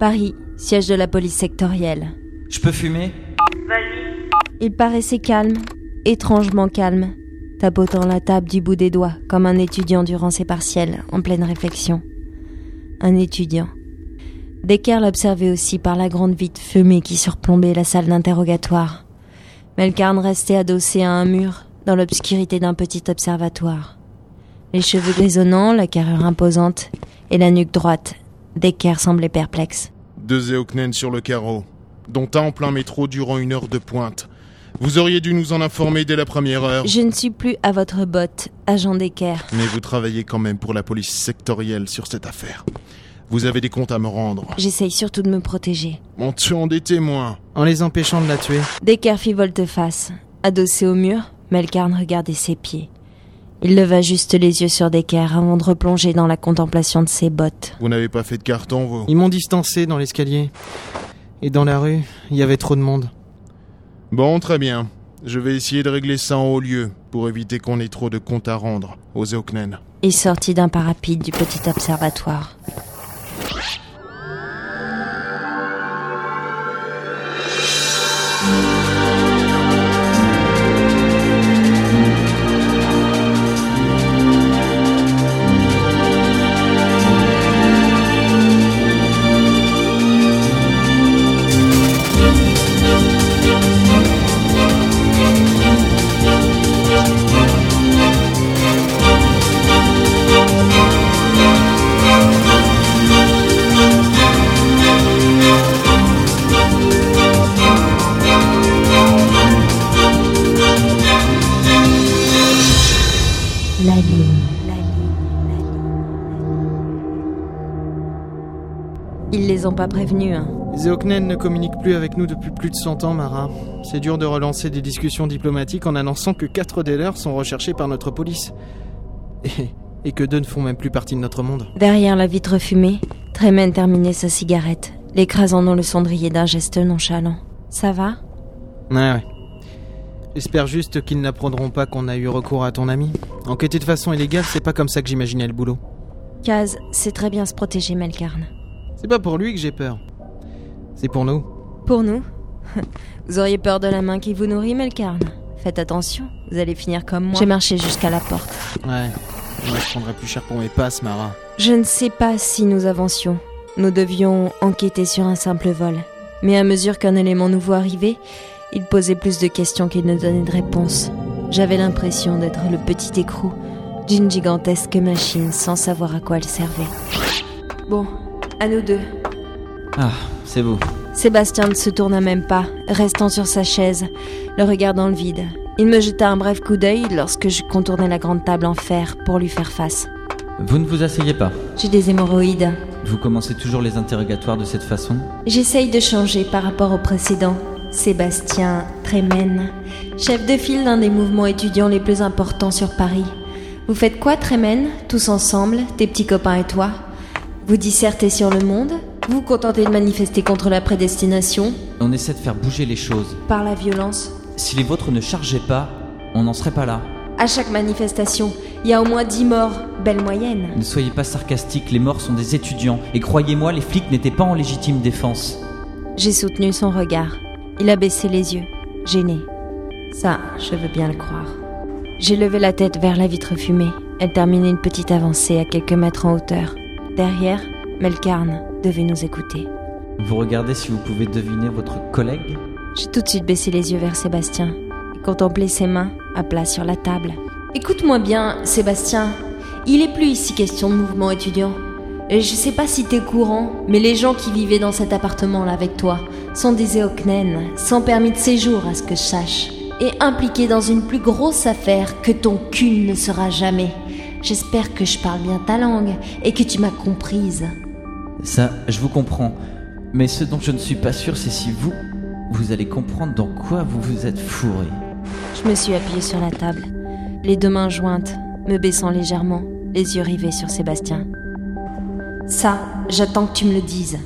Paris, siège de la police sectorielle. Je peux fumer? Il paraissait calme, étrangement calme, tapotant la table du bout des doigts, comme un étudiant durant ses partiels, en pleine réflexion. Un étudiant. Decker l'observait aussi par la grande vitre fumée qui surplombait la salle d'interrogatoire. Melkarn restait adossé à un mur, dans l'obscurité d'un petit observatoire. Les cheveux grisonnants, la carrure imposante et la nuque droite, Decker semblait perplexe. Deux Eoknen sur le carreau, dont un en plein métro durant une heure de pointe. Vous auriez dû nous en informer dès la première heure. Je ne suis plus à votre botte, agent Decker. Mais vous travaillez quand même pour la police sectorielle sur cette affaire. Vous avez des comptes à me rendre. J'essaye surtout de me protéger. En tuant des témoins. En les empêchant de la tuer. Decker fit volte-face. Adossé au mur, Melkarn regardait ses pieds. Il leva juste les yeux sur Decker avant de replonger dans la contemplation de ses bottes. Vous n'avez pas fait de carton, vous Ils m'ont distancé dans l'escalier. Et dans la rue, il y avait trop de monde. Bon, très bien. Je vais essayer de régler ça en haut lieu, pour éviter qu'on ait trop de comptes à rendre aux Eoknen. Il sortit d'un pas rapide du petit observatoire. La ligne. Ils les ont pas prévenus, hein. Les Eoknen ne communiquent plus avec nous depuis plus de 100 ans, Mara. C'est dur de relancer des discussions diplomatiques en annonçant que quatre des leurs sont recherchés par notre police. Et, et que deux ne font même plus partie de notre monde. Derrière la vitre fumée, Tremen terminait sa cigarette, l'écrasant dans le cendrier d'un geste nonchalant. Ça va? Ouais, ouais. J'espère juste qu'ils n'apprendront pas qu'on a eu recours à ton ami. Enquêter de façon illégale, c'est pas comme ça que j'imaginais le boulot. Kaz sait très bien se protéger, Melkarn. C'est pas pour lui que j'ai peur. C'est pour nous. Pour nous Vous auriez peur de la main qui vous nourrit, Melkarn Faites attention, vous allez finir comme moi. J'ai marché jusqu'à la porte. Ouais. Moi, je prendrais plus cher pour mes passes, Mara. Je ne sais pas si nous avancions. Nous devions enquêter sur un simple vol. Mais à mesure qu'un élément nouveau arrivait, il posait plus de questions qu'il ne donnait de réponses. J'avais l'impression d'être le petit écrou d'une gigantesque machine sans savoir à quoi elle servait. Bon, à nous deux. Ah, c'est vous. Sébastien ne se tourna même pas, restant sur sa chaise, le regard dans le vide. Il me jeta un bref coup d'œil lorsque je contournais la grande table en fer pour lui faire face. Vous ne vous asseyez pas. J'ai des hémorroïdes. Vous commencez toujours les interrogatoires de cette façon? J'essaye de changer par rapport au précédent. Sébastien Tremen, chef de file d'un des mouvements étudiants les plus importants sur Paris. Vous faites quoi, Tremen, tous ensemble, tes petits copains et toi? Vous dissertez sur le monde? Vous vous contentez de manifester contre la prédestination? On essaie de faire bouger les choses. Par la violence? Si les vôtres ne chargeaient pas, on n'en serait pas là. À chaque manifestation, il y a au moins 10 morts. Belle moyenne. Ne soyez pas sarcastique, les morts sont des étudiants. Et croyez-moi, les flics n'étaient pas en légitime défense. J'ai soutenu son regard. Il a baissé les yeux, gêné. Ça, je veux bien le croire. J'ai levé la tête vers la vitre fumée. Elle terminait une petite avancée à quelques mètres en hauteur. Derrière, Melkarn devait nous écouter. Vous regardez si vous pouvez deviner votre collègue? J'ai tout de suite baissé les yeux vers Sébastien et contemplé ses mains à plat sur la table. Écoute-moi bien, Sébastien. Il est plus ici question de mouvement étudiant. Et je sais pas si t'es courant, mais les gens qui vivaient dans cet appartement-là avec toi sont des Eoknen, sans permis de séjour à ce que je sache, et impliqués dans une plus grosse affaire que ton cul ne sera jamais. J'espère que je parle bien ta langue et que tu m'as comprise. Ça, je vous comprends. Mais ce dont je ne suis pas sûr, c'est si vous, vous allez comprendre dans quoi vous vous êtes fourré. Je me suis appuyée sur la table, les deux mains jointes, me baissant légèrement, les yeux rivés sur Sébastien. Ça, j'attends que tu me le dises.